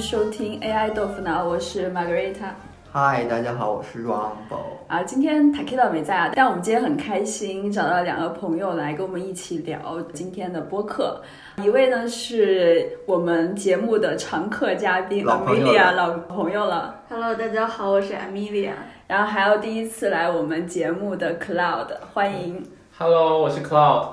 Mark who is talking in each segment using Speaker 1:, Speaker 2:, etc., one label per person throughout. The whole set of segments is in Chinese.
Speaker 1: 收听 AI 豆腐脑，我是 Margarita。
Speaker 2: 嗨，大家好，我是 Rumble。
Speaker 1: 啊，今天 Takita 没在啊，但我们今天很开心，找到两个朋友来跟我们一起聊今天的播客。一位呢是我们节目的常客嘉宾
Speaker 2: 老朋友
Speaker 1: Amelia，
Speaker 2: 了
Speaker 1: 老朋友了。
Speaker 3: Hello，大家好，我是 Amelia。
Speaker 1: 然后还有第一次来我们节目的 Cloud，欢迎。
Speaker 4: Hello，我是 Cloud。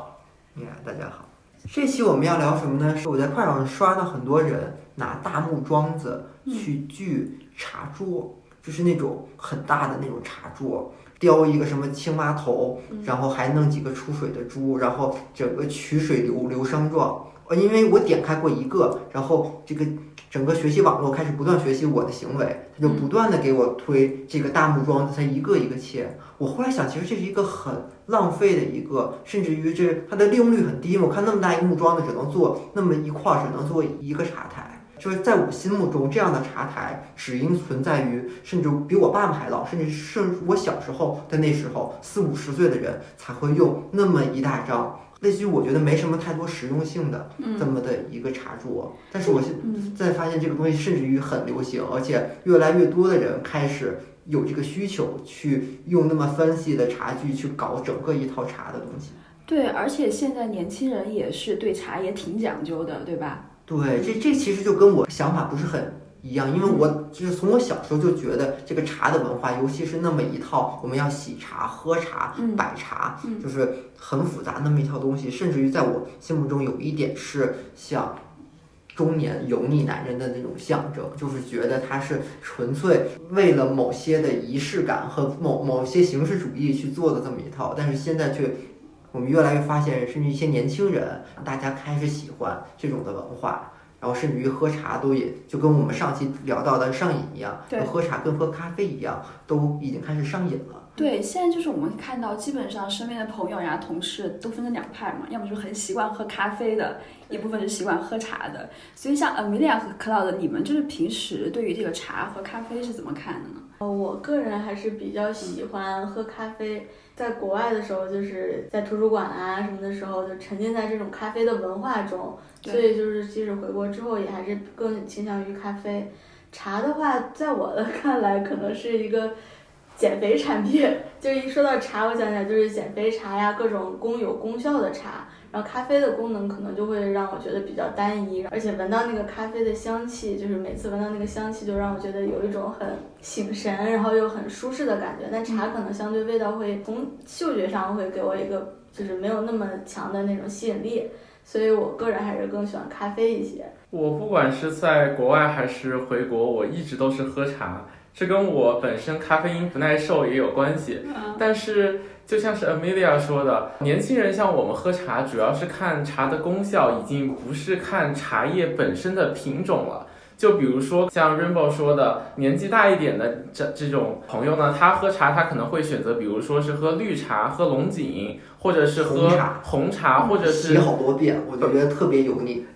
Speaker 2: 呀，大家好。这期我们要聊什么呢？是我在快手上刷到很多人拿大木桩子去锯茶桌，就是那种很大的那种茶桌，雕一个什么青蛙头，然后还弄几个出水的猪，然后整个取水流流声状。呃，因为我点开过一个，然后这个整个学习网络开始不断学习我的行为，它就不断的给我推这个大木桩子，它一个一个切。我后来想，其实这是一个很浪费的一个，甚至于这它的利用率很低嘛。我看那么大一个木桩子，只能做那么一块儿，只能做一个茶台。就是在我心目中，这样的茶台只应存在于甚至比我爸爸还老，甚至甚至我小时候的那时候，四五十岁的人才会用那么一大张。类似于我觉得没什么太多实用性的这么的一个茶桌，但是我现
Speaker 1: 嗯
Speaker 2: 在发现这个东西甚至于很流行，而且越来越多的人开始有这个需求去用那么 fancy 的茶具去搞整个一套茶的东西。
Speaker 1: 对，而且现在年轻人也是对茶也挺讲究的，对吧？
Speaker 2: 对，这这其实就跟我想法不是很一样，因为我就是从我小时候就觉得这个茶的文化，尤其是那么一套我们要洗茶、喝茶、
Speaker 1: 嗯
Speaker 2: 摆茶，
Speaker 1: 嗯
Speaker 2: 就是很复杂那么一套东西，甚至于在我心目中有一点是像中年油腻男人的那种象征，就是觉得他是纯粹为了某些的仪式感和某某些形式主义去做的这么一套，但是现在却。我们越来越发现，甚至一些年轻人，大家开始喜欢这种的文化，然后甚至于喝茶都也就跟我们上期聊到的上瘾一样，
Speaker 1: 对
Speaker 2: 喝茶跟喝咖啡一样，都已经开始上瘾了。
Speaker 1: 对，现在就是我们看到，基本上身边的朋友呀、同事都分成两派嘛，要么就是很习惯喝咖啡的，一部分是喜欢喝茶的。所以像 Amelia 和 Cloud，你们就是平时对于这个茶和咖啡是怎么看的呢？
Speaker 3: 呃，我个人还是比较喜欢喝咖啡。在国外的时候，就是在图书馆啊什么的时候，就沉浸在这种咖啡的文化中，所以就是即使回国之后，也还是更倾向于咖啡。茶的话，在我的 看来，可能是一个减肥产品。就是一说到茶，我想起来就是减肥茶呀，各种功有功效的茶。然后咖啡的功能可能就会让我觉得比较单一，而且闻到那个咖啡的香气，就是每次闻到那个香气，就让我觉得有一种很醒神，然后又很舒适的感觉。但茶可能相对味道会从嗅觉上会给我一个就是没有那么强的那种吸引力，所以我个人还是更喜欢咖啡一些。
Speaker 4: 我不管是在国外还是回国，我一直都是喝茶，这跟我本身咖啡因不耐受也有关系。但是就像是 Amelia 说的，年轻人像我们喝茶，主要是看茶的功效，已经不是看茶叶本身的品种了。就比如说像 Rainbow 说的，年纪大一点的这这种朋友呢，他喝茶他可能会选择，比如说是喝绿茶、喝龙井，或者是喝
Speaker 2: 红茶
Speaker 4: 红茶，或者是
Speaker 2: 洗好多遍，我就觉得特别油腻。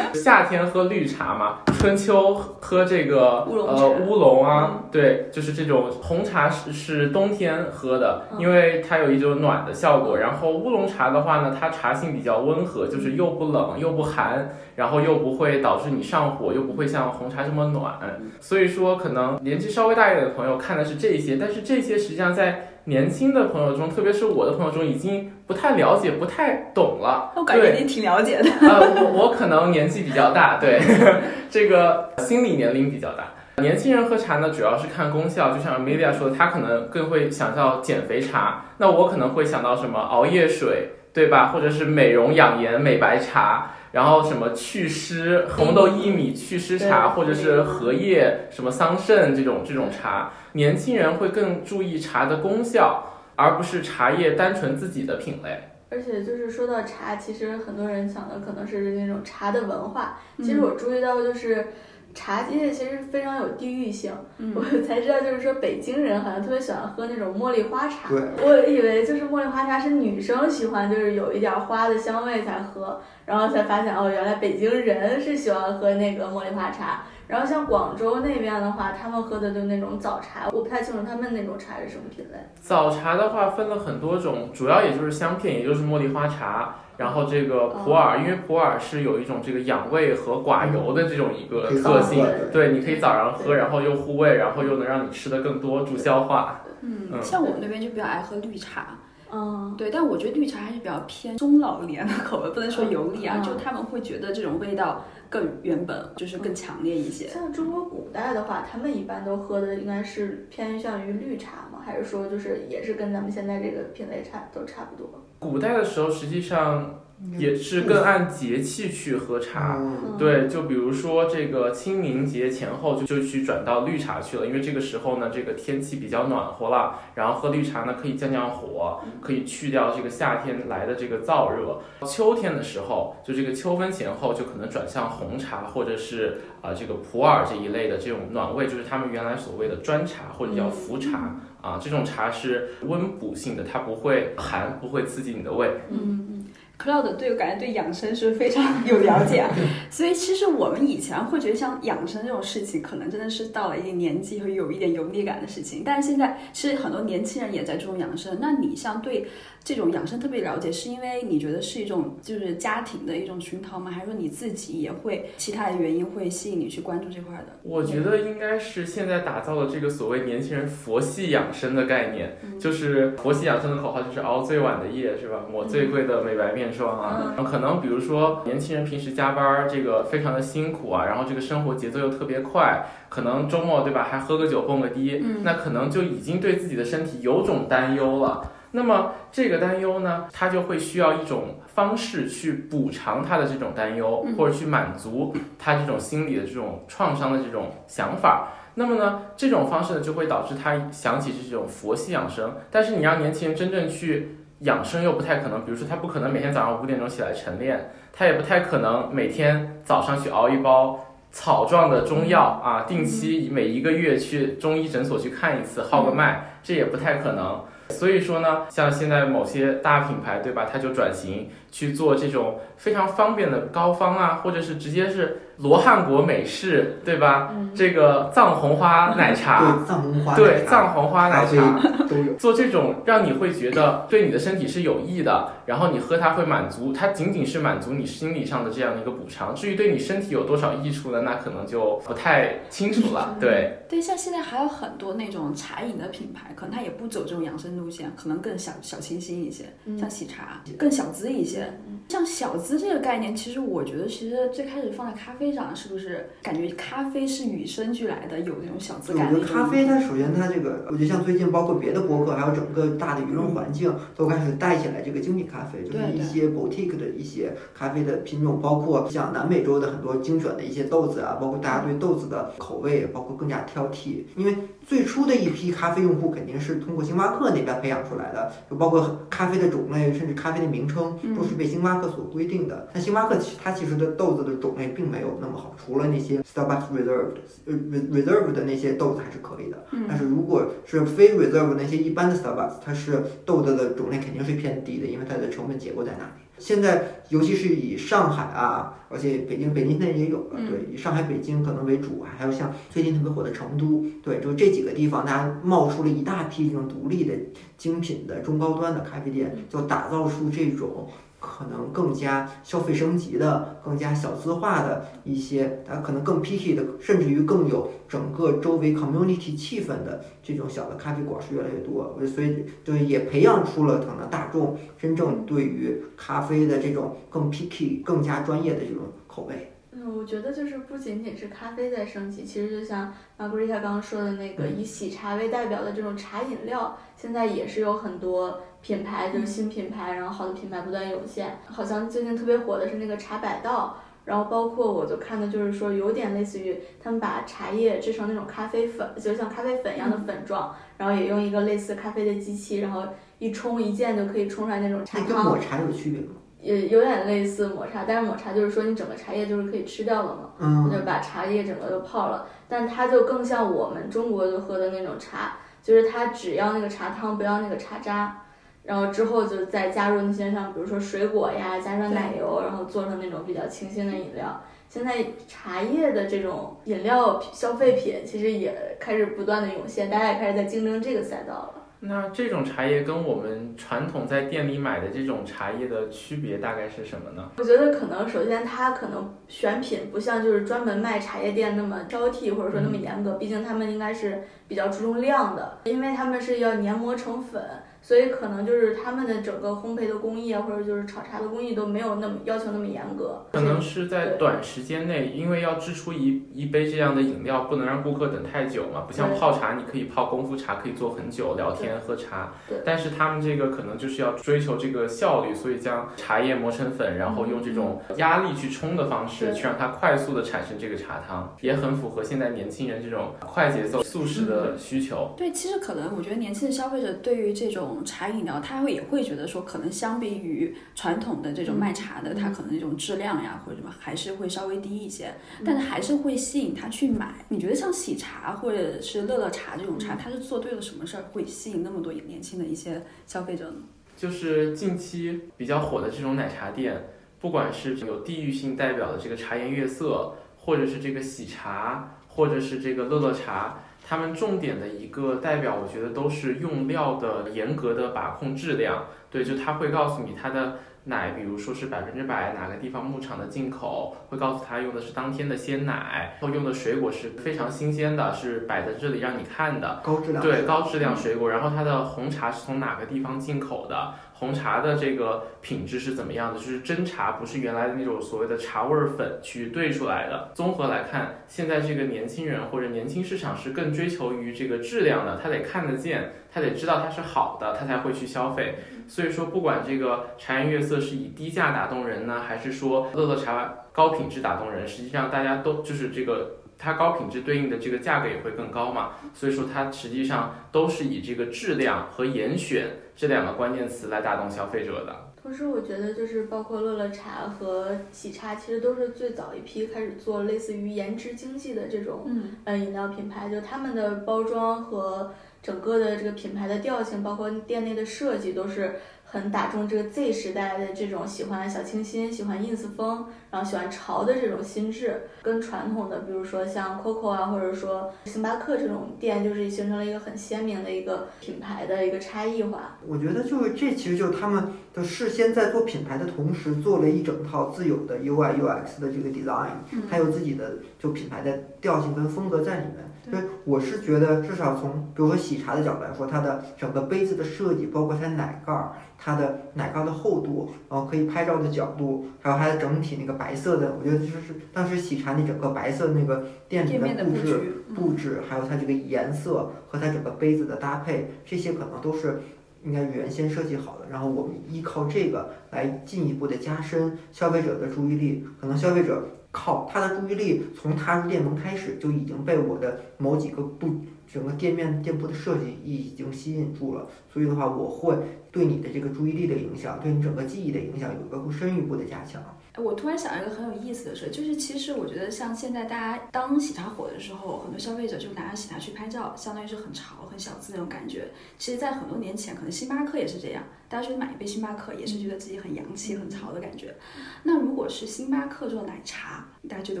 Speaker 4: 夏天喝绿茶嘛，春秋喝这个呃乌龙啊，对，就是这种红茶是是冬天喝的，
Speaker 1: 嗯
Speaker 4: 因为它有一种暖的效果。然后乌龙茶的话呢，它茶性比较温和，就是又不冷又不寒，然后又不会导致你上火，又不会像红茶这么暖。所以说，可能年纪稍微大一点的朋友看的是这些，但是这些实际上在年轻的朋友中，特别是我的朋友中，已经不太了解、不太懂了。
Speaker 1: 我感觉
Speaker 4: 对
Speaker 1: 你挺了解的。
Speaker 4: 呃，我我可能年纪比较大，对，这个心理年龄比较大。年轻人喝茶呢，主要是看功效，就像 Amelia 说的，他可能更会想到减肥茶，那我可能会想到什么熬夜水，对吧？或者是美容养颜美白茶，然后什么祛湿红豆薏米祛湿茶，或者是荷叶什么桑葚这种这种茶，年轻人会更注意茶的功效，而不是茶叶单纯自己的品类。
Speaker 3: 而且就是说到茶，其实很多人想的可能是那种茶的文化。
Speaker 1: 嗯
Speaker 3: 其实我注意到，就是茶叶其实非常有地域性。
Speaker 1: 嗯
Speaker 3: 我才知道，就是说北京人好像特别喜欢喝那种茉莉花茶。
Speaker 2: 对，
Speaker 3: 我以为就是茉莉花茶是女生喜欢，就是有一点花的香味才喝，然后才发现哦，原来北京人是喜欢喝那个茉莉花茶。然后像广州那边的话，他们喝的就那种早茶，我不太清楚他们那种茶是什么品类。
Speaker 4: 早茶的话分了很多种，主要也就是香片，也就是茉莉花茶。然后这个普洱，因为普洱是有一种这个养胃和寡油的这种一个特性，对，你可以早上喝，然后又护胃，然后又能让你吃的更多，助消化。
Speaker 1: 嗯，像我们那边就比较爱喝绿茶。
Speaker 3: 嗯，
Speaker 1: 对，但我觉得绿茶还是比较偏中老年的口味，不能说油腻啊，就他们会觉得这种味道更原本，就是更强烈一些。
Speaker 3: 像中国古代的话，他们一般都喝的应该是偏向于绿茶吗？还是说就是也是跟咱们现在这个品类差都差不多？
Speaker 4: 古代的时候，实际上。也是更按节气去喝茶，对，就比如说这个清明节前后就就去转到绿茶去了，因为这个时候呢，这个天气比较暖和了，然后喝绿茶呢可以降降火，可以去掉这个夏天来的这个燥热。秋天的时候，就这个秋分前后就可能转向红茶或者是啊这个普洱这一类的这种暖胃，就是他们原来所谓的砖茶或者叫茯茶啊，这种茶是温补性的，它不会寒，不会刺激你的胃。
Speaker 1: 嗯嗯。Cloud 对我感觉对养生是非常 有了解，啊所以其实我们以前会觉得像养生这种事情，可能真的是到了一定年纪会有一点油腻感的事情。但是现在其实很多年轻人也在注重养生。那你像对这种养生特别了解，是因为你觉得是一种就是家庭的一种熏陶吗？还是说你自己也会其他的原因会吸引你去关注这块的？
Speaker 4: 我觉得应该是现在打造的这个所谓年轻人佛系养生的概念，就是佛系养生的口号就是熬最晚的夜，是吧？抹最贵的美白面。霜啊，可能比如说年轻人平时加班这个非常的辛苦啊，然后这个生活节奏又特别快，可能周末对吧还喝个酒蹦个迪，那可能就已经对自己的身体有种担忧了。那么这个担忧呢，他就会需要一种方式去补偿他的这种担忧，或者去满足他这种心理的这种创伤的这种想法。那么呢，这种方式呢就会导致他想起这种佛系养生。但是你让年轻人真正去。养生又不太可能，比如说他不可能每天早上五点钟起来晨练，他也不太可能每天早上去熬一包草状的中药啊，定期每一个月去中医诊所去看一次，号个脉，这也不太可能。所以说呢，像现在某些大品牌，对吧？它就转型去做这种非常方便的膏方啊，或者是直接是。罗汉果美式，对吧？这个藏红花奶茶，
Speaker 2: 对藏红花，
Speaker 4: 对藏红花奶茶都有。做这种让你会觉得对你的身体是有益的，然后你喝它会满足，它仅仅是满足你心理上的这样的一个补偿。至于对你身体有多少益处呢？那可能就不太清楚了。对
Speaker 1: 对，像现在还有很多那种茶饮的品牌，可能它也不走这种养生路线，可能更小小清新一些，像喜茶更小资一些。像小资这个概念，其实我觉得其实最开始放在咖啡上。是不是感觉咖啡是与生俱来的，有那种小资感？
Speaker 2: 我觉得咖啡它首先它这个，我觉得像最近包括别的博客，还有整个大的舆论环境，都开始带起来这个精品咖啡，就是一些 boutique 的一些咖啡的品种，包括像南美洲的很多精选的一些豆子啊，包括大家对豆子的口味，包括更加挑剔。因为最初的一批咖啡用户肯定是通过星巴克那边培养出来的，就包括咖啡的种类，甚至咖啡的名称都是被星巴克所规定的。但星巴克其它其实的豆子的种类并没有。那么好，除了那些 Starbucks Reserve 呃 Reserve 的那些豆子还是可以的，但是如果是非 Reserve 那些一般的 Starbucks，它是豆子的种类肯定是偏低的，因为它的成本结构在哪里。现在尤其是以上海啊，而且北京北京现在也有了，对，以上海北京可能为主，还有像最近特别火的成都，对，就这几个地方，大家冒出了一大批这种独立的精品的中高端的咖啡店，就打造出这种。可能更加消费升级的、更加小资化的一些，它可能更 picky 的，甚至于更有整个周围 community 气氛的这种小的咖啡馆是越来越多，所以就也培养出了可能大众真正对于咖啡的这种更 picky、更加专业的这种口味。
Speaker 3: 嗯，我觉得就是不仅仅是咖啡在升级，其实就像 Margarita 刚刚说的那个以喜茶为代表的这种茶饮料，现在也是有很多。品牌就是新品牌，然后好的品牌不断涌现。好像最近特别火的是那个茶百道，然后包括我就看的就是说有点类似于他们把茶叶制成那种咖啡粉，就像咖啡粉一样的粉状，然后也用一个类似咖啡的机器，然后一冲一键就可以冲出来那种茶汤。
Speaker 2: 跟抹茶有区别吗？
Speaker 3: 也有点类似抹茶，但是抹茶就是说你整个茶叶就是可以吃掉了嘛，
Speaker 2: 嗯，
Speaker 3: 就把茶叶整个都泡了，但它就更像我们中国就喝的那种茶，就是它只要那个茶汤，不要那个茶渣。然后之后就再加入那些像比如说水果呀，加上奶油，然后做成那种比较清新的饮料。现在茶叶的这种饮料消费品其实也开始不断的涌现，大家也开始在竞争这个赛道了。
Speaker 4: 那这种茶叶跟我们传统在店里买的这种茶叶的区别大概是什么呢？
Speaker 3: 我觉得可能首先它可能选品不像就是专门卖茶叶店那么挑剔或者说那么严格，毕竟他们应该是比较注重量的，因为他们是要研磨成粉。所以可能就是他们的整个烘焙的工艺啊，或者就是炒茶的工艺都没有那么要求那么严格。
Speaker 4: 可能是在短时间内，因为要制出一一杯这样的饮料，不能让顾客等太久嘛。不像泡茶，你可以泡功夫茶，可以坐很久，聊天喝茶。
Speaker 3: 对。
Speaker 4: 但是他们这个可能就是要追求这个效率，所以将茶叶磨成粉，然后用这种压力去冲的方式，去让它快速的产生这个茶汤，也很符合现在年轻人这种快节奏、速食的需求。
Speaker 1: 对，其实可能我觉得年轻的消费者对于这种。茶饮料，他会也会觉得说，可能相比于传统的这种卖茶的，它可能这种质量呀或者什么还是会稍微低一些，但是还是会吸引他去买。你觉得像喜茶或者是乐乐茶这种茶，它是做对了什么事儿，会吸引那么多年轻的一些消费者呢？
Speaker 4: 就是近期比较火的这种奶茶店，不管是有地域性代表的这个茶颜悦色，或者是这个喜茶，或者是这个乐乐茶。他们重点的一个代表，我觉得都是用料的严格的把控质量。对，就他会告诉你他的奶，比如说是百分之百哪个地方牧场的进口，会告诉他用的是当天的鲜奶，然后用的水果是非常新鲜的，是摆在这里让你看的，
Speaker 2: 高质量。
Speaker 4: 对，高质量水果。然后它的红茶是从哪个地方进口的？红茶的这个品质是怎么样的？就是真茶，不是原来的那种所谓的茶味粉去兑出来的。综合来看，现在这个年轻人或者年轻市场是更追求于这个质量的，他得看得见，他得知道它是好的，他才会去消费。所以说，不管这个茶颜悦色是以低价打动人呢，还是说乐乐茶高品质打动人，实际上大家都就是这个。它高品质对应的这个价格也会更高嘛，所以说它实际上都是以这个质量和严选这两个关键词来打动消费者的。
Speaker 3: 同时，我觉得就是包括乐乐茶和喜茶，其实都是最早一批开始做类似于颜值经济的这种嗯饮料品牌，就他们的包装和整个的这个品牌的调性，包括店内的设计都是。很打中这个 Z 时代的这种喜欢小清新、喜欢 ins 风，然后喜欢潮的这种心智，跟传统的，比如说像 COCO 啊，或者说星巴克这种店，就是形成了一个很鲜明的一个品牌的一个差异化。
Speaker 2: 我觉得就是这其实就是他们的事先在做品牌的同时，做了一整套自有的 UI UX 的这个 design，还有自己的就品牌的调性跟风格在里面。对，我是觉得至少从比如说喜茶的角度来说，它的整个杯子的设计，包括它奶盖儿。它的奶盖的厚度，然后可以拍照的角度，还有它的整体那个白色的，我觉得就是当时喜茶那整个白色那个店里的布置布置，还有它这个颜色和它整个杯子的搭配，这些可能都是应该原先设计好的。然后我们依靠这个来进一步的加深消费者的注意力，可能消费者靠他的注意力从踏入店门开始就已经被我的某几个布整个店面店铺的设计已经吸引住了，所以的话我会。对你的这个注意力的影响，对你整个记忆的影响，有一个更深一步的加强。
Speaker 1: 我突然想到一个很有意思的事，就是其实我觉得像现在大家当喜茶火的时候，很多消费者就拿着喜茶去拍照，相当于是很潮、很小资那种感觉。其实，在很多年前，可能星巴克也是这样，大家去买一杯星巴克，也是觉得自己很洋气、很潮的感觉。那如果是星巴克做奶茶，大家觉得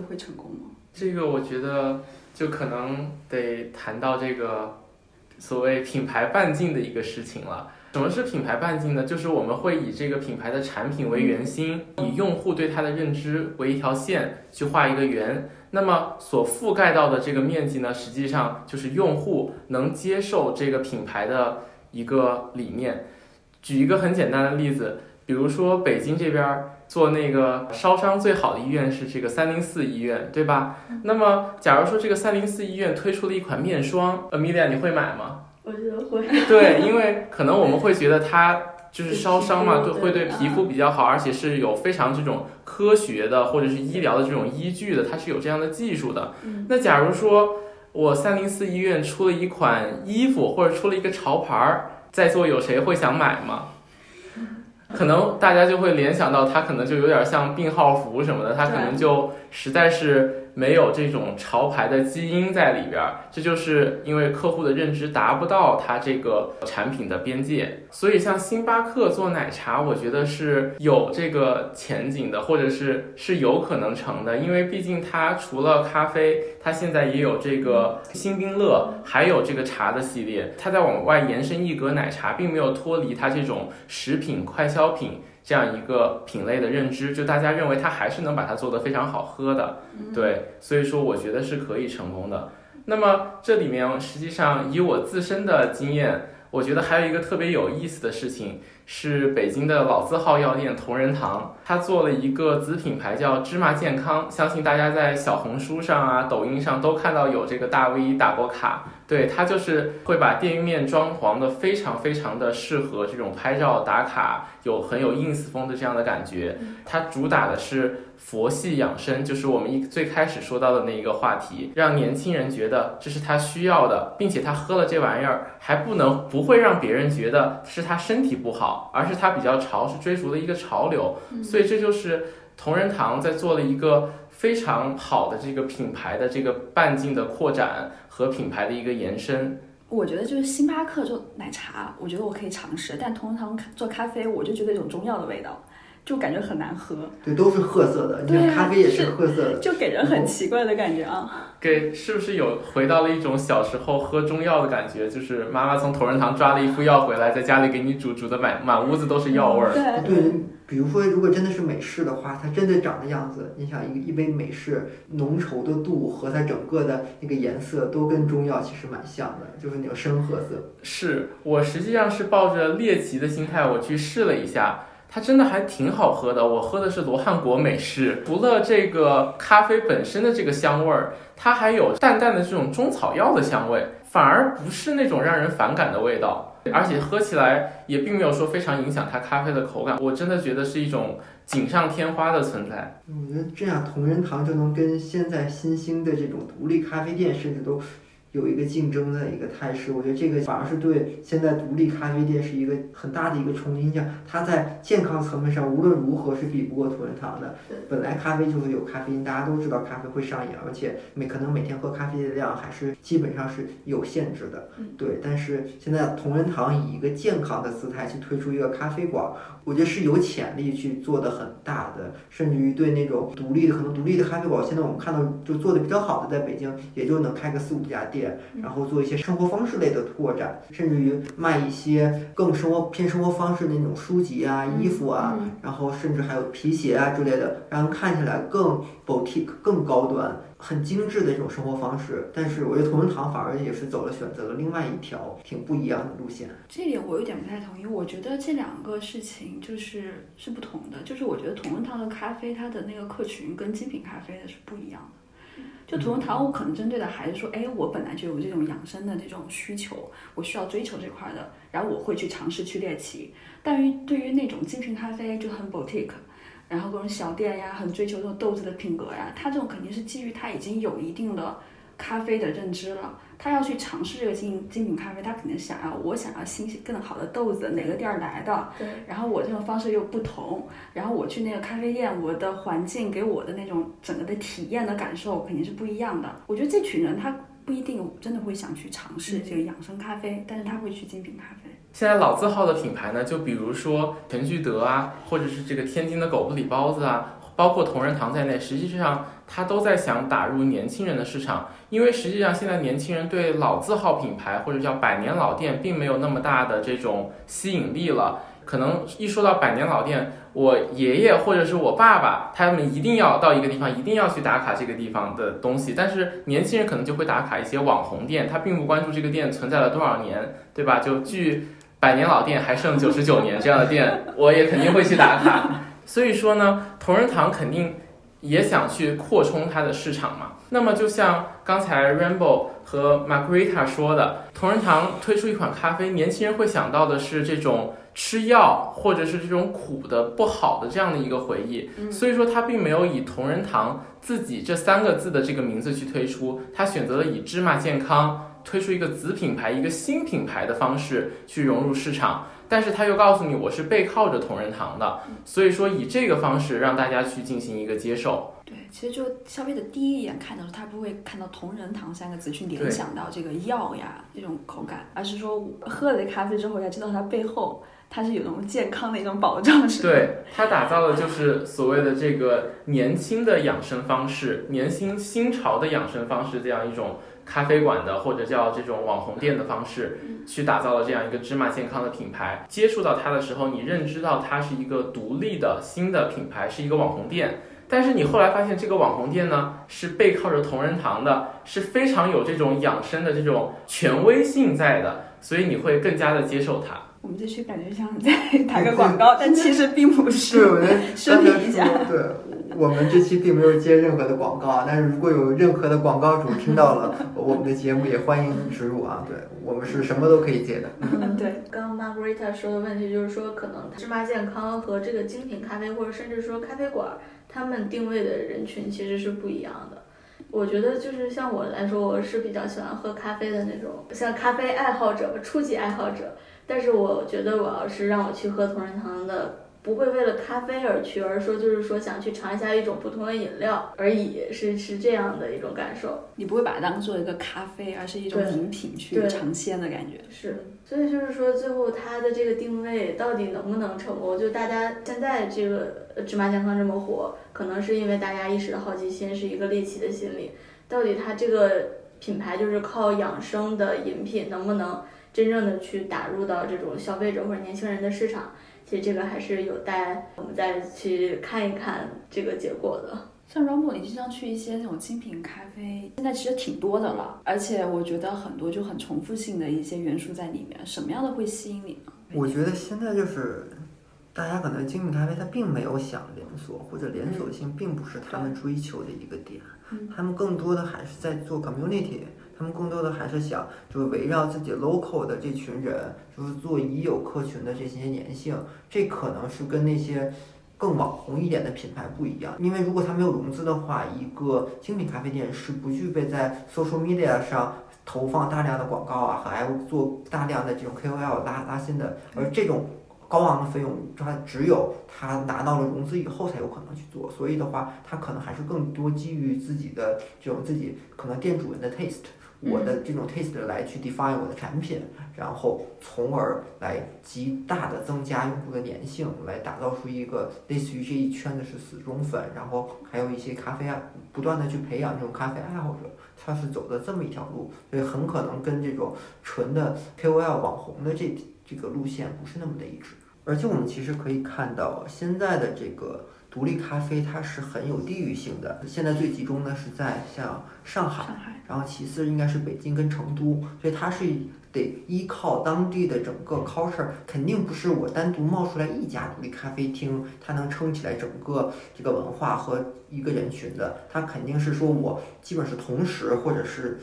Speaker 1: 会成功吗？
Speaker 4: 这个我觉得就可能得谈到这个所谓品牌半径的一个事情了。什么是品牌半径呢？就是我们会以这个品牌的产品为圆心，以用户对它的认知为一条线去画一个圆。那么所覆盖到的这个面积呢，实际上就是用户能接受这个品牌的一个理念。举一个很简单的例子，比如说北京这边做那个烧伤最好的医院是这个三零四医院，对吧？那么假如说这个三零四医院推出了一款面霜，Amelia，你会买吗？
Speaker 3: 我觉得会。
Speaker 4: 对，因为可能我们会觉得它就是烧伤嘛，对，会对皮肤比较好，而且是有非常这种科学的或者是医疗的这种依据的，它是有这样的技术的。那假如说我三零四医院出了一款衣服，或者出了一个潮牌儿，在座有谁会想买吗？可能大家就会联想到它可能就有点像病号服什么的，它可能就实在是。没有这种潮牌的基因在里边儿，这就是因为客户的认知达不到它这个产品的边界。所以像星巴克做奶茶，我觉得是有这个前景的，或者是是有可能成的，因为毕竟它除了咖啡，它现在也有这个星冰乐，还有这个茶的系列，它在往外延伸一格奶茶，并没有脱离它这种食品快消品这样一个品类的认知，就大家认为它还是能把它做得非常好喝的，对，所以说我觉得是可以成功的。那么这里面实际上以我自身的经验，我觉得还有一个特别有意思的事情。是北京的老字号药店同仁堂，它做了一个子品牌叫芝麻健康，相信大家在小红书上啊、抖音上都看到有这个大 V 打过卡。对，它就是会把店面装潢的非常非常的适合这种拍照打卡，有很有 ins 风的这样的感觉。它主打的是佛系养生，就是我们一最开始说到的那一个话题，让年轻人觉得这是他需要的，并且他喝了这玩意儿还不能不会让别人觉得是他身体不好，而是他比较潮，是追逐的一个潮流。所以这就是同仁堂在做了一个非常好的这个品牌的这个半径的扩展和品牌的一个延伸。
Speaker 1: 我觉得就是星巴克做奶茶，我觉得我可以尝试，但同仁堂做咖啡，我就觉得一种中药的味道，就感觉很难喝，
Speaker 2: 对，都是褐色的，你看咖啡也
Speaker 1: 是
Speaker 2: 是褐色的。
Speaker 1: 就给人很奇怪的感觉啊。
Speaker 4: 给是不是有回到了一种小时候喝中药的感觉？就是妈妈从同仁堂抓了一副药回来，在家里给你煮，煮的满满屋子都是药味儿。
Speaker 1: 对，
Speaker 2: 对，比如说，如果真的是美式的话，它真的长的样子，你想一一杯美式浓稠的度和它整个的那个颜色都跟中药其实蛮像的，就是那种深褐色。
Speaker 4: 是我实际上是抱着猎奇的心态，我去试了一下，它真的还挺好喝的。我喝的是罗汉果美式，除了这个咖啡本身的这个香味儿，它还有淡淡的这种中草药的香味，反而不是那种让人反感的味道。而且喝起来也并没有说非常影响它咖啡的口感，我真的觉得是一种锦上添花的存在。
Speaker 2: 我觉得这样同仁堂就能跟现在新兴的这种独立咖啡店，甚至都有一个竞争的一个态势。我觉得这个反而是对现在独立咖啡店是一个很大的一个冲击。你想，它在健康层面上无论如何是比不过同仁堂的
Speaker 3: 对。
Speaker 2: 本来咖啡就是有咖啡因，大家都知道咖啡会上瘾，而且每可能每天喝咖啡的量还是基本上是有限制的。
Speaker 3: 嗯
Speaker 2: 对，但是现在同仁堂以一个健康的姿态去推出一个咖啡馆，我觉得是有潜力去做的很大的，甚至于对那种独立的，可能独立的咖啡馆，现在我们看到就做的比较好的，在北京也就能开个四五家店，然后做一些生活方式类的拓展，甚至于卖一些更生活偏生活方式的那种书籍啊、衣服啊，
Speaker 3: 嗯
Speaker 2: 然后甚至还有皮鞋啊之类的，让人看起来更 boutique、更高端。很精致的一种生活方式，但是我觉得同仁堂反而也是走了选择了另外一条挺不一样的路线。
Speaker 1: 这点我有点不太同意。我觉得这两个事情就是是不同的，就是我觉得同仁堂的咖啡它的那个客群跟精品咖啡的是不一样的。就土龙堂，我可能针对的还是说，哎，我本来就有这种养生的这种需求，我需要追求这块的，然后我会去尝试去猎奇。但于对于那种精品咖啡就很 boutique，然后各种小店呀，很追求这种豆子的品格呀，他这种肯定是基于他已经有一定的咖啡的认知了。他要去尝试这个精精品咖啡，他肯定想要我想要新鲜更好的豆子，哪个店儿来的，
Speaker 3: 对，
Speaker 1: 然后我这种方式又不同，然后我去那个咖啡店，我的环境给我的那种整个的体验的感受肯定是不一样的。我觉得这群人他不一定真的会想去尝试这个养生咖啡，但是他会去精品咖啡。
Speaker 4: 现在老字号的品牌呢，就比如说全聚德啊，或者是这个天津的狗不理包子啊，包括同仁堂在内，实际上他都在想打入年轻人的市场。因为实际上现在年轻人对老字号品牌或者叫百年老店并没有那么大的这种吸引力了。可能一说到百年老店，我爷爷或者是我爸爸，他们一定要到一个地方，一定要去打卡这个地方的东西。但是年轻人可能就会打卡一些网红店，他并不关注这个店存在了多少年，对吧？就距百年老店还剩九十九年这样的店，我也肯定会去打卡。所以说呢，同仁堂肯定也想去扩充它的市场嘛。那么就像刚才 Rainbow 和 Margarita 说的，同仁堂推出一款咖啡，年轻人会想到的是这种吃药或者是这种苦的不好的这样的一个回忆。所以说它并没有以同仁堂自己这三个字的这个名字去推出，它选择了以芝麻健康推出一个子品牌、一个新品牌的方式去融入市场。但是他又告诉你我是背靠着同仁堂的，所以说以这个方式让大家去进行一个接受。
Speaker 1: 对，其实就消费者第一眼看到他不会看到同仁堂三个字去联想到这个药呀这种口感，而是说喝了这咖啡之后才知道它背后。它是有那种健康的一种保障，是
Speaker 4: 对，它打造的就是所谓的这个年轻的养生方式，年轻新潮的养生方式，这样一种咖啡馆的或者叫这种网红店的方式，去打造了这样一个芝麻健康的品牌。接触到它的时候，你认知到它是一个独立的新的品牌，是一个网红店。但是你后来发现，这个网红店呢，是背靠着同仁堂的，是非常有这种养生的这种权威性在的，所以你会更加的接受它。
Speaker 1: 我们这期感觉像在 打个广告，但其实并不是。
Speaker 2: 对，我们
Speaker 1: 声明一下。
Speaker 2: 对，我们这期并没有接任何的广告，但是如果有任何的广告主听到了 我们的节目，也欢迎植入啊。对我们是什么都可以接的。
Speaker 3: 嗯，对。刚刚 Margarita 说的问题就是说，可能芝麻健康和这个精品咖啡，或者甚至说咖啡馆，他们定位的人群其实是不一样的。我觉得就是像我来说，我是比较喜欢喝咖啡的那种，像咖啡爱好者、初级爱好者。但是我觉得，我要是让我去喝同仁堂的，不会为了咖啡而去，而说就是说想去尝一下一种不同的饮料而已，是是这样的一种感受。
Speaker 1: 你不会把它当做一个咖啡，而是一种饮品去尝鲜的感觉。
Speaker 3: 是，所以就是说，最后它的这个定位到底能不能成功？就大家现在这个芝麻健康这么火，可能是因为大家一时的好奇心，是一个猎奇的心理。到底它这个品牌就是靠养生的饮品，能不能？真正的去打入到这种消费者或者年轻人的市场，其实这个还是有待我们再去看一看这个结果的。
Speaker 1: 像 Rumble，你经常去一些那种精品咖啡，现在其实挺多的了，而且我觉得很多就很重复性的一些元素在里面。什么样的会吸引你呢？
Speaker 2: 我觉得现在就是大家可能精品咖啡它并没有想连锁，或者连锁性并不是他们追求的一个点，他们更多的还是在做 community。他们更多的还是想，就是围绕自己 local 的这群人，就是做已有客群的这些粘性，这可能是跟那些更网红一点的品牌不一样。因为如果它没有融资的话，一个精品咖啡店是不具备在 social media 上投放大量的广告啊，还要做大量的这种 KOL 拉拉新的，而这种。高昂的费用，它只有他拿到了融资以后才有可能去做，所以的话，他可能还是更多基于自己的这种自己可能店主人的 taste，我的这种 taste 来去 define 我的产品，然后从而来极大的增加用户的粘性，来打造出一个类似于这一圈子是死忠粉，然后还有一些咖啡爱，不断的去培养这种咖啡爱好者，他是走的这么一条路，所以很可能跟这种纯的 KOL 网红的这这个路线不是那么的一致。而且我们其实可以看到，现在的这个独立咖啡它是很有地域性的。现在最集中的是在像上海，然后其次应该是北京跟成都，所以它是得依靠当地的整个 culture，肯定不是我单独冒出来一家独立咖啡厅，它能撑起来整个这个文化和一个人群的。它肯定是说我基本是同时或者是。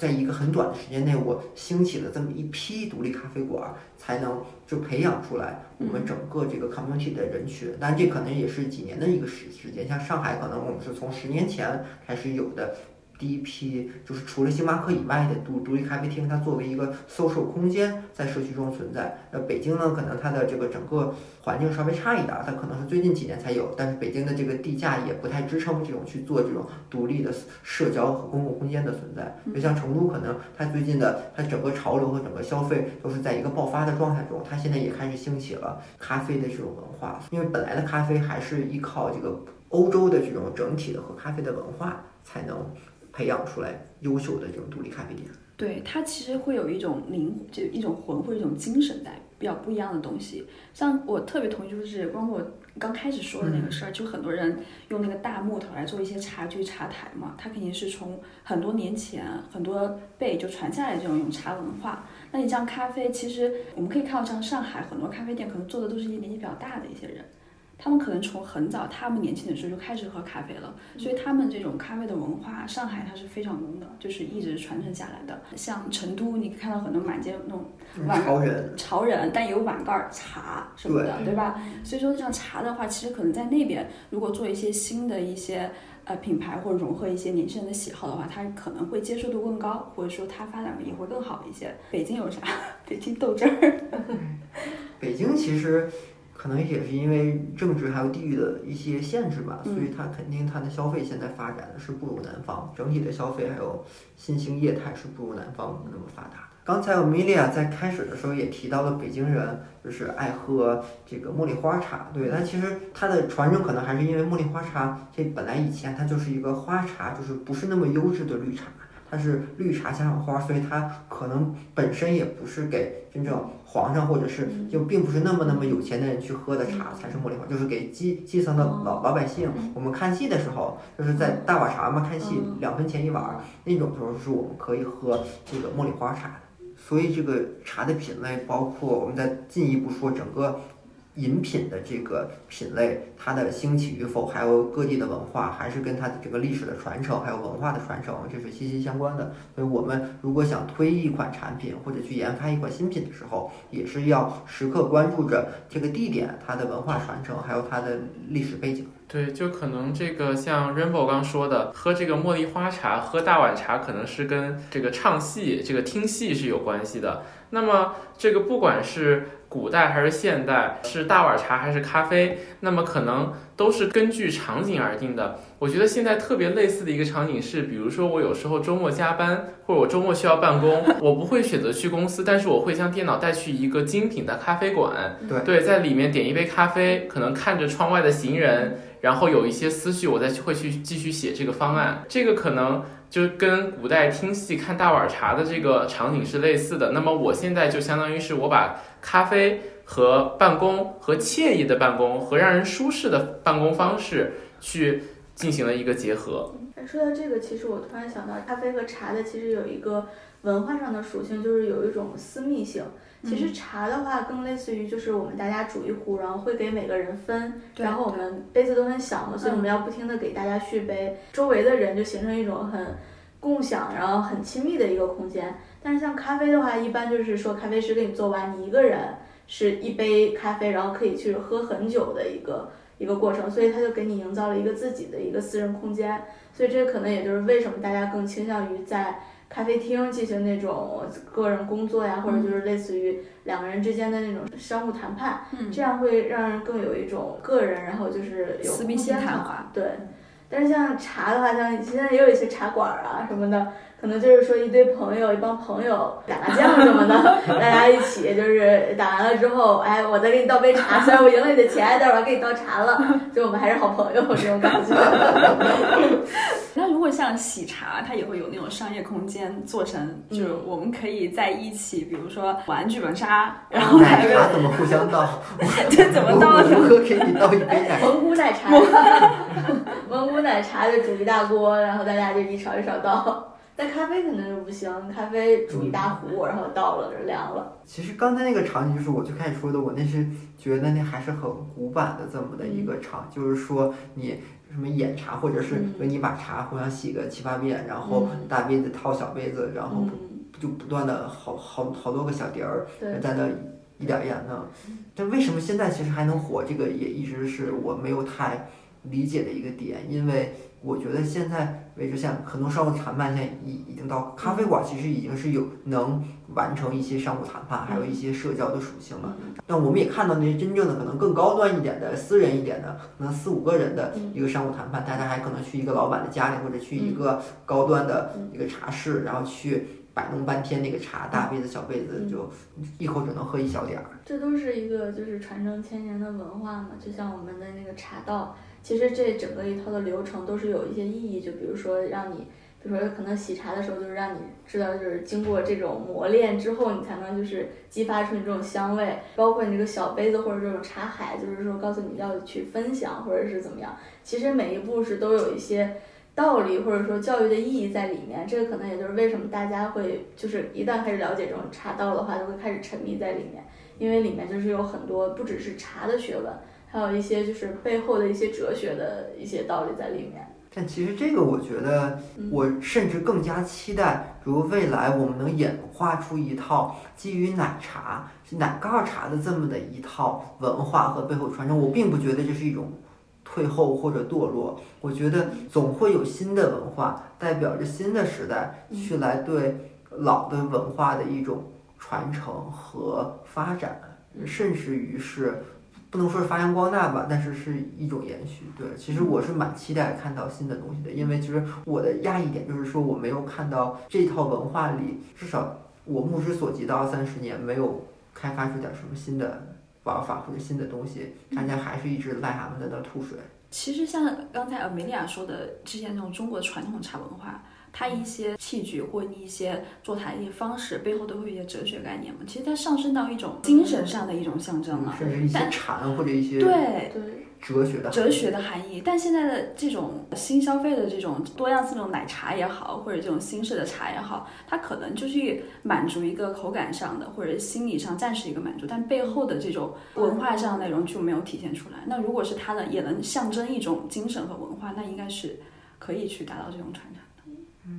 Speaker 2: 在一个很短的时间内，我兴起了这么一批独立咖啡馆，才能就培养出来我们整个这个 community 的人群。但这可能也是几年的一个时时间，像上海，可能我们是从十年前开始有的。第一批就是除了星巴克以外的独独立咖啡厅，它作为一个 social 空间在社区中存在。那北京呢，可能它的这个整个环境稍微差一点，它可能是最近几年才有。但是北京的这个地价也不太支撑这种去做这种独立的社交和公共空间的存在。就像成都，可能它最近的它整个潮流和整个消费都是在一个爆发的状态中，它现在也开始兴起了咖啡的这种文化。因为本来的咖啡还是依靠这个欧洲的这种整体的喝咖啡的文化才能。培养出来优秀的这种独立咖啡店，
Speaker 1: 对它其实会有一种灵，就一种魂或者一种精神在，比较不一样的东西。像我特别同意，就是光我刚开始说的那个事儿，就很多人用那个大木头来做一些茶具、茶台嘛，它肯定是从很多年前很多辈就传下来这种用茶文化。那你像咖啡，其实我们可以看到，像上海很多咖啡店，可能做的都是一些年纪比较大的一些人。他们可能从很早，他们年轻的时候就开始喝咖啡了，所以他们这种咖啡的文化，上海它是非常浓的，就是一直传承下来的。像成都，你看到很多满街那种
Speaker 2: 潮人，
Speaker 1: 潮人，但有碗盖茶什么的，对吧？所以说像茶的话，其实可能在那边，如果做一些新的一些。呃品牌或者融合一些年轻人的喜好的话，它可能会接受度更高，或者说它发展也会更好一些。北京有啥？北京豆汁儿。
Speaker 2: 北京其实可能也是因为政治还有地域的一些限制吧，所以它肯定它的消费现在发展的是不如南方，整体的消费还有新兴业态是不如南方那么发达的。刚才 Amelia 在开始的时候也提到了北京人就是爱喝这个茉莉花茶，对，但其实它的传承可能还是因为茉莉花茶这本来以前它就是一个花茶，就是不是那么优质的绿茶。它是绿茶加上花，所以它可能本身也不是给真正皇上或者是就并不是那么那么有钱的人去喝的茶才是茉莉花，就是给基基层的老老百姓。我们看戏的时候，就是在大碗茶嘛，看戏两分钱一碗那种时候，是我们可以喝这个茉莉花茶的。所以这个茶的品类，包括我们再进一步说整个。饮品的这个品类，它的兴起与否，还有各地的文化，还是跟它的这个历史的传承，还有文化的传承，这是息息相关的。所以，我们如果想推一款产品或者去研发一款新品的时候，也是要时刻关注着这个地点、它的文化传承，还有它的历史背景。
Speaker 4: 对，就可能这个像 Rainbow 刚说的，喝这个茉莉花茶，喝大碗茶，可能是跟这个唱戏、这个听戏是有关系的。那么，这个不管是古代还是现代，是大碗茶还是咖啡，那么可能都是根据场景而定的。我觉得现在特别类似的一个场景是，比如说我有时候周末加班，或者我周末需要办公，我不会选择去公司，但是我会将电脑带去一个精品的咖啡馆，
Speaker 2: 对
Speaker 4: 对，在里面点一杯咖啡，可能看着窗外的行人，然后有一些思绪，我再去会去继续写这个方案。这个可能就跟古代听戏看大碗茶的这个场景是类似的。那么我现在就相当于是我把咖啡和办公和惬意的办公和让人舒适的办公方式去进行了一个结合。
Speaker 3: 说到这个，其实我突然想到，咖啡和茶的其实有一个文化上的属性，就是有一种私密性。其实茶的话，更类似于就是我们大家煮一壶，然后会给每个人分，然后我们杯子都很小嘛，所以我们要不停的给大家续杯，周围的人就形成一种很共享，然后很亲密的一个空间。但是像咖啡的话，一般就是说咖啡师给你做完，你一个人是一杯咖啡，然后可以去喝很久的一个一个过程，所以他就给你营造了一个自己的一个私人空间。所以这可能也就是为什么大家更倾向于在咖啡厅进行那种个人工作呀，或者就是类似于两个人之间的那种商务谈判，这样会让人更有一种个人，然后就是有
Speaker 1: 私密性谈话。
Speaker 3: 对，但是像茶的话，像现在也有一些茶馆啊什么的。可能就是说一堆朋友，一帮朋友打麻将什么的，大家一起就是打完了之后，哎，我再给你倒杯茶，虽然我赢了你的钱，但是我还给你倒茶了，就我们还是好朋友这种感觉。
Speaker 1: 那如果像喜茶，它也会有那种商业空间，做成就是我们可以在一起，比如说玩剧本杀，然后
Speaker 2: 奶茶怎么互相倒？
Speaker 1: 这，怎么倒？
Speaker 2: 我如何给你倒一杯奶？
Speaker 3: 蒙古奶茶，蒙古奶茶就煮一大锅，然后大家就一勺一勺倒。但咖啡肯定就不行，咖啡煮一大壶，然后倒了就凉了。
Speaker 2: 其实刚才那个场景就是我最开始说的，我那是觉得那还是很古板的这么的一个场，就是说你什么眼茶，或者是你把茶互相洗个七八遍，然后大杯子套小杯子，然后就不断的好好好多个小碟儿在那一点一点弄。但为什么现在其实还能火？这个也一直是我没有太理解的一个点，因为。我觉得现在为止，像很多商务谈判，现在已已经到咖啡馆，其实已经是有能完成一些商务谈判，还有一些社交的属性了。但我们也看到那些真正的可能更高端一点的、私人一点的，可能四五个人的一个商务谈判，大家还可能去一个老板的家里，或者去一个高端的一个茶室，然后去摆弄半天那个茶，大杯子、小杯子，就一口只能喝一小点儿。
Speaker 3: 这都是一个就是传承千年的文化嘛，就像我们的那个茶道。其实这整个一套的流程都是有一些意义，就比如说让你，比如说可能洗茶的时候，就是让你知道，就是经过这种磨练之后，你才能就是激发出你这种香味。包括你这个小杯子或者这种茶海，就是说告诉你要去分享或者是怎么样。其实每一步是都有一些道理或者说教育的意义在里面。这个可能也就是为什么大家会就是一旦开始了解这种茶道的话，就会开始沉迷在里面，因为里面就是有很多不只是茶的学问。还有一些就是背后的一些哲学的一些道理在里面。
Speaker 2: 但其实这个，我觉得我甚至更加期待，如未来我们能演化出一套基于奶茶、奶盖茶的这么的一套文化和背后传承。我并不觉得这是一种退后或者堕落。我觉得总会有新的文化，代表着新的时代去来对老的文化的一种传承和发展，甚至于是不能说是发扬光大吧，但是是一种延续。对，其实我是蛮期待看到新的东西的，因为其实我的压抑点就是说我没有看到这套文化里，至少我目之所及的二三十年没有开发出点什么新的玩法或者新的东西，大家还是一直癞蛤蟆在那吐水。
Speaker 1: 其实像刚才阿梅利亚说的，之前那种中国传统茶文化，它一些器具或一些做茶的一些方式背后都会有一些哲学概念嘛。其实它上升到一种精神上的一种象征了，
Speaker 2: 甚至一些禅或者一些
Speaker 1: 对
Speaker 3: 对。
Speaker 2: 哲学的
Speaker 1: 哲学的含义，但现在的这种新消费的这种多样性，这种奶茶也好，或者这种新式的茶也好，它可能就是满足一个口感上的，或者心理上暂时一个满足，但背后的这种文化上的内容就没有体现出来。那如果是它的也能象征一种精神和文化，那应该是可以去达到这种传承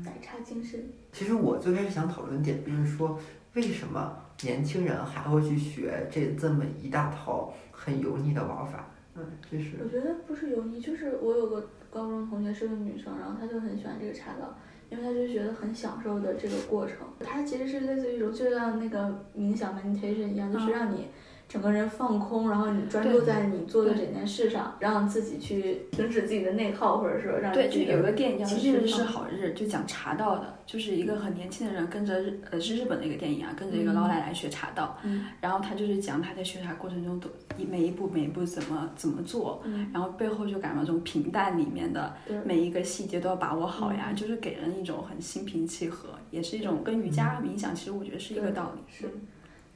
Speaker 3: 奶茶精神。
Speaker 2: 其实我最开始想讨论点就是说，为什么年轻人还会去学这这么一大套很油腻的玩法？嗯，就是。
Speaker 3: 我觉得不是油腻，就是我有个高中同学是个女生，然后她就很喜欢这个茶道，因为她就觉得很享受的这个过程。它其实是类似于一种，就像那个冥想 meditation 一样，就是让你。整个人放空，然后你专注在你做的整件事上，让自己去停止自己的内耗，或者说让
Speaker 1: 对，就有个电影叫《其实是好日》，就讲茶道的，就是一个很年轻的人跟着日呃是日本的一个电影啊，跟着一个老奶奶学茶道，然后他就是讲他在学茶过程中都一每一步每一步怎么怎么做，然后背后就感到这种平淡里面的每一个细节都要把握好呀，就是给人一种很心平气和，也是一种跟瑜伽冥想其实我觉得是一个道理。
Speaker 3: 是。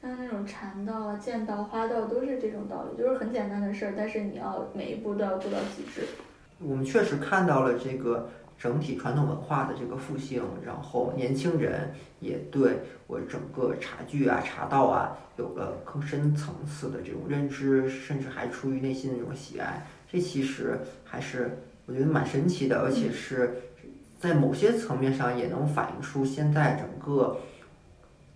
Speaker 3: 像那种禅道啊、剑道、花道都是这种道理，就是很简单的事儿，但是你要每一步都要做到极致。
Speaker 2: 我们确实看到了这个整体传统文化的这个复兴，然后年轻人也对我整个茶具啊、茶道啊有了更深层次的这种认知，甚至还出于内心的这种喜爱。这其实还是我觉得蛮神奇的，而且是在某些层面上也能反映出现在整个。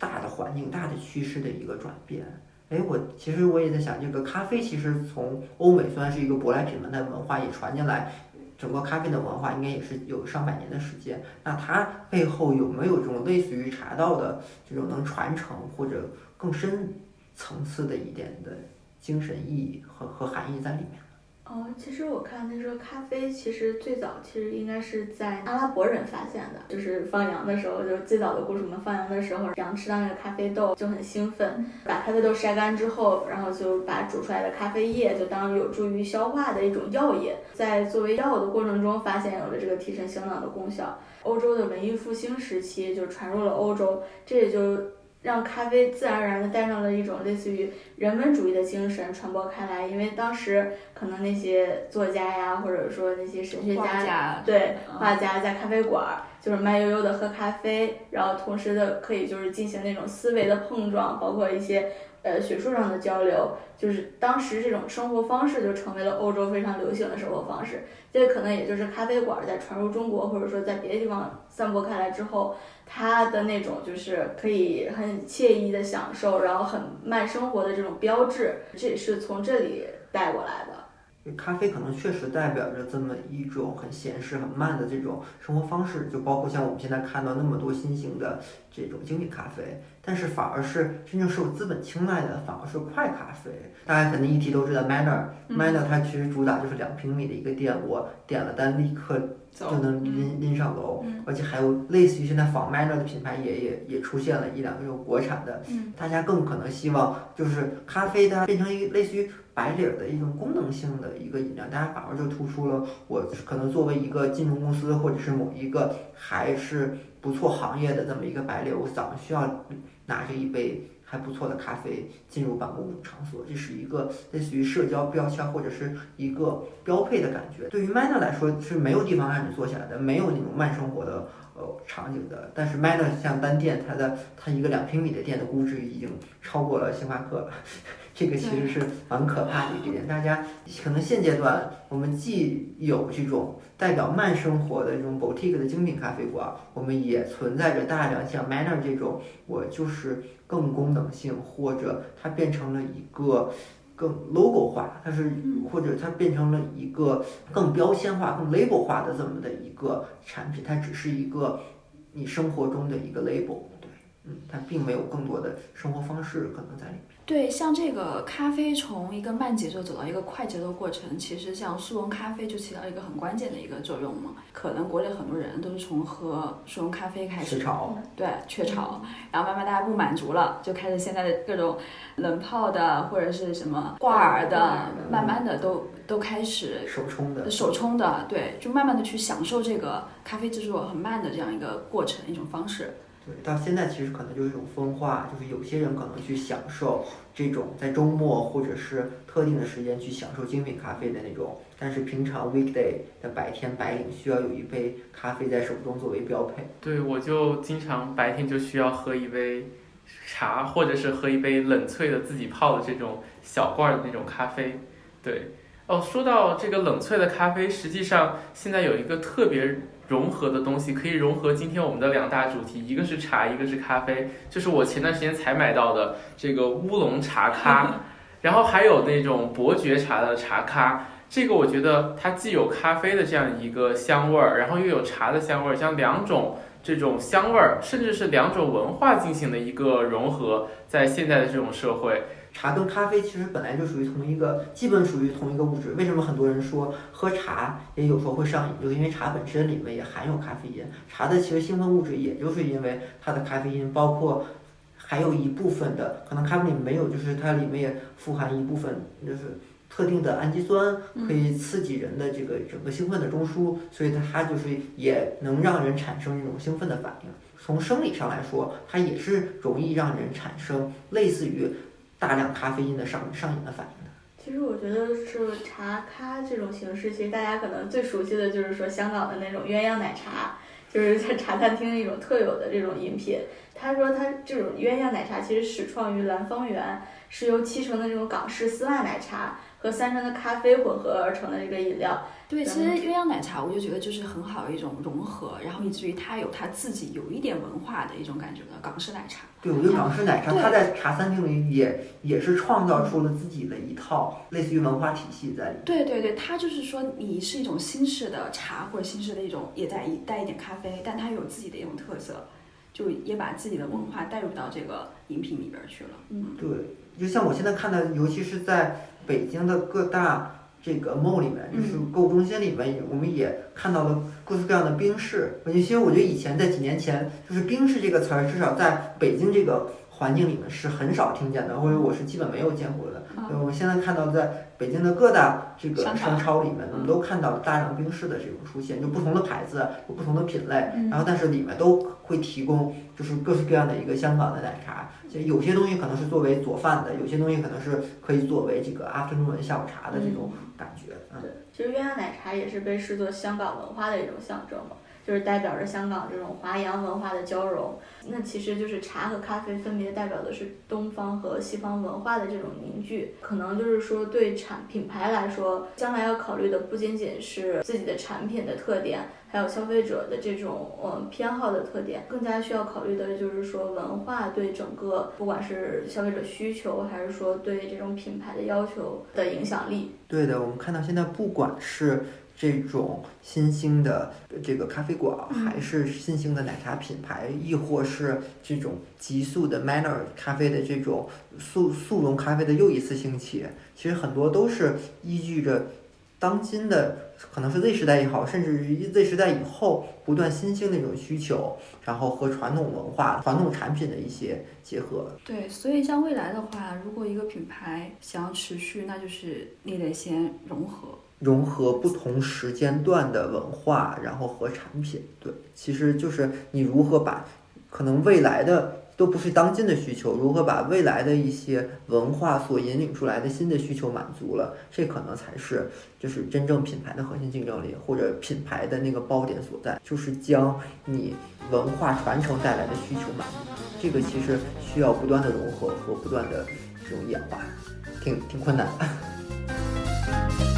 Speaker 2: 大的环境、大的趋势的一个转变。哎，我其实我也在想，这个咖啡其实从欧美虽然是一个舶来品嘛，但文化也传进来，整个咖啡的文化应该也是有上百年的时间。那它背后有没有这种类似于茶道的这种能传承或者更深层次的一点的精神意义和和含义在里面？
Speaker 3: 哦，其实我看他说咖啡其实最早其实应该是在阿拉伯人发现的，就是放羊的时候，就是最早的雇主们放羊的时候，羊吃到那个咖啡豆就很兴奋，把咖啡豆晒干之后，然后就把煮出来的咖啡液就当有助于消化的一种药液，在作为药的过程中发现有了这个提神醒脑的功效。欧洲的文艺复兴时期就传入了欧洲，这也就。让咖啡自然而然的带上了一种类似于人文主义的精神传播开来，因为当时可能那些作家呀，或者说那些神学家，对画家在咖啡馆儿就是慢悠悠的喝咖啡，然后同时的可以就是进行那种思维的碰撞，包括一些呃学术上的交流，就是当时这种生活方式就成为了欧洲非常流行的生活方式。这可能也就是咖啡馆在传入中国，或者说在别的地方散播开来之后。它的那种就是可以很惬意的享受，然后很慢生活的这种标志，这也是从这里带过来的。
Speaker 2: 咖啡可能确实代表着这么一种很闲适、很慢的这种生活方式，就包括像我们现在看到那么多新型的这种精品咖啡，但是反而是真正受资本青睐的，反而是快咖啡。大家肯定一提都知道 Manner，Manner 它其实主打就是两平米的一个店，我点了单立刻。就能拎拎上楼，而且还有类似于现在仿 Manner 的品牌也也也出现了一两个这种国产的，大家更可能希望就是咖啡它变成一个类似于白领的一种功能性的一个饮料，大家反而就突出了我可能作为一个金融公司或者是某一个还是不错行业的这么一个白领，我早上需要拿着一杯。还不错的咖啡进入办公场所，这是一个类似于社交标签或者是一个标配的感觉。对于 Manner 来说是没有地方让你坐下来的，没有那种慢生活的呃场景的。但是 Manner 像单店，它的它一个两平米的店的估值已经超过了星巴克了。这个其实是蛮可怕的一点。大家可能现阶段我们既有这种代表慢生活的这种 boutique 的精品咖啡馆，我们也存在着大量像 Manner 这种，我就是更功能性或者它变成了一个更 logo 化，它是或者它变成了一个更标签化、更 label 化的这么的一个产品，它只是一个你生活中的一个 label，对，嗯，它并没有更多的生活方式可能在里面。
Speaker 1: 对，像这个咖啡从一个慢节奏走到一个快节奏过程，其实像速溶咖啡就起到一个很关键的一个作用嘛。可能国内很多人都是从喝速溶咖啡开始，
Speaker 2: 雀巢，
Speaker 1: 对，雀巢，然后慢慢大家不满足了，就开始现在的各种冷泡的或者是什么挂耳的，慢慢的都都开始
Speaker 2: 手冲的，
Speaker 1: 手冲的，对，就慢慢的去享受这个咖啡制作很慢的这样一个过程一种方式。
Speaker 2: 到现在其实可能就是一种分化，就是有些人可能去享受这种在周末或者是特定的时间去享受精品咖啡的那种，但是平常 weekday 的白天白领需要有一杯咖啡在手中作为标配。
Speaker 4: 对，我就经常白天就需要喝一杯茶，或者是喝一杯冷萃的自己泡的这种小罐的那种咖啡。对，哦，说到这个冷萃的咖啡，实际上现在有一个特别。融合的东西可以融合今天我们的两大主题，一个是茶，一个是咖啡，就是我前段时间才买到的这个乌龙茶咖，然后还有那种伯爵茶的茶咖，这个我觉得它既有咖啡的这样一个香味儿，然后又有茶的香味儿，像两种这种香味儿，甚至是两种文化进行的一个融合，在现在的这种社会。
Speaker 2: 茶跟咖啡其实本来就属于同一个，基本属于同一个物质。为什么很多人说喝茶也有时候会上瘾？就是因为茶本身里面也含有咖啡因。茶的其实兴奋物质也就是因为它的咖啡因，包括还有一部分的可能咖啡里没有，就是它里面也富含一部分就是特定的氨基酸，可以刺激人的这个整个兴奋的中枢，所以它就是也能让人产生这种兴奋的反应。从生理上来说，它也是容易让人产生类似于。大量咖啡因的上上瘾的反应的。
Speaker 3: 其实我觉得是茶咖这种形式，其实大家可能最熟悉的就是说香港的那种鸳鸯奶茶，就是在茶餐厅一种特有的这种饮品。他说他这种鸳鸯奶茶其实始创于兰芳园，是由七成的这种港式丝袜奶茶和三成的咖啡混合而成的这个饮料。
Speaker 1: 对，其实鸳鸯奶茶我就觉得就是很好的一种融合，然后以至于它有它自己有一点文化的一种感觉的港式奶茶。
Speaker 2: 对，我觉得港式奶茶它在茶餐厅里也也是创造出了自己的一套类似于文化体系在里面。
Speaker 1: 对对对，它就是说你是一种新式的茶或者新式的一种也带一带一点咖啡，但它有自己的一种特色，就也把自己的文化带入到这个饮品里边去了。嗯，
Speaker 2: 对，就像我现在看的，尤其是在北京的各大。这个 mall 里面，就是购物中心里面，我们也看到了各式各样的冰室。其实我觉得以前在几年前，就是冰室这个词儿，至少在北京这个环境里面是很少听见的，或者我是基本没有见过的。我们现在看到在北京的各大这个商超里面，我们都看到大量冰室的这种出现，就不同的牌子，有不同的品类，然后但是里面都会提供就是各式各样的一个香港的奶茶。就有些东西可能是作为佐饭的，有些东西可能是可以作为这个 afternoon 下午茶的这种感觉。
Speaker 3: 对，其实鸳鸯奶茶也是被视作香港文化的一种象征嘛。就是代表着香港这种华洋文化的交融，那其实就是茶和咖啡分别代表的是东方和西方文化的这种凝聚。可能就是说对产品牌来说，将来要考虑的不仅仅是自己的产品的特点，还有消费者的这种呃偏好的特点，更加需要考虑的就是说文化对整个不管是消费者需求，还是说对这种品牌的要求的影响力。
Speaker 2: 对的，我们看到现在不管是。这种新兴的这个咖啡馆，还是新兴的奶茶品牌，亦或是这种急速的 Manner 咖啡的这种速速溶咖啡的又一次兴起，其实很多都是依据着当今的可能是 Z 时代也好，甚至于 Z 时代以后不断新兴的一种需求，然后和传统文化、传统产品的一些结合。
Speaker 1: 对，所以像未来的话，如果一个品牌想要持续，那就是你得先融合。
Speaker 2: 融合不同时间段的文化，然后和产品，对，其实就是你如何把可能未来的都不是当今的需求，如何把未来的一些文化所引领出来的新的需求满足了，这可能才是就是真正品牌的核心竞争力，或者品牌的那个爆点所在，就是将你文化传承带来的需求满足。这个其实需要不断的融合和不断的这种演化，挺挺困难的。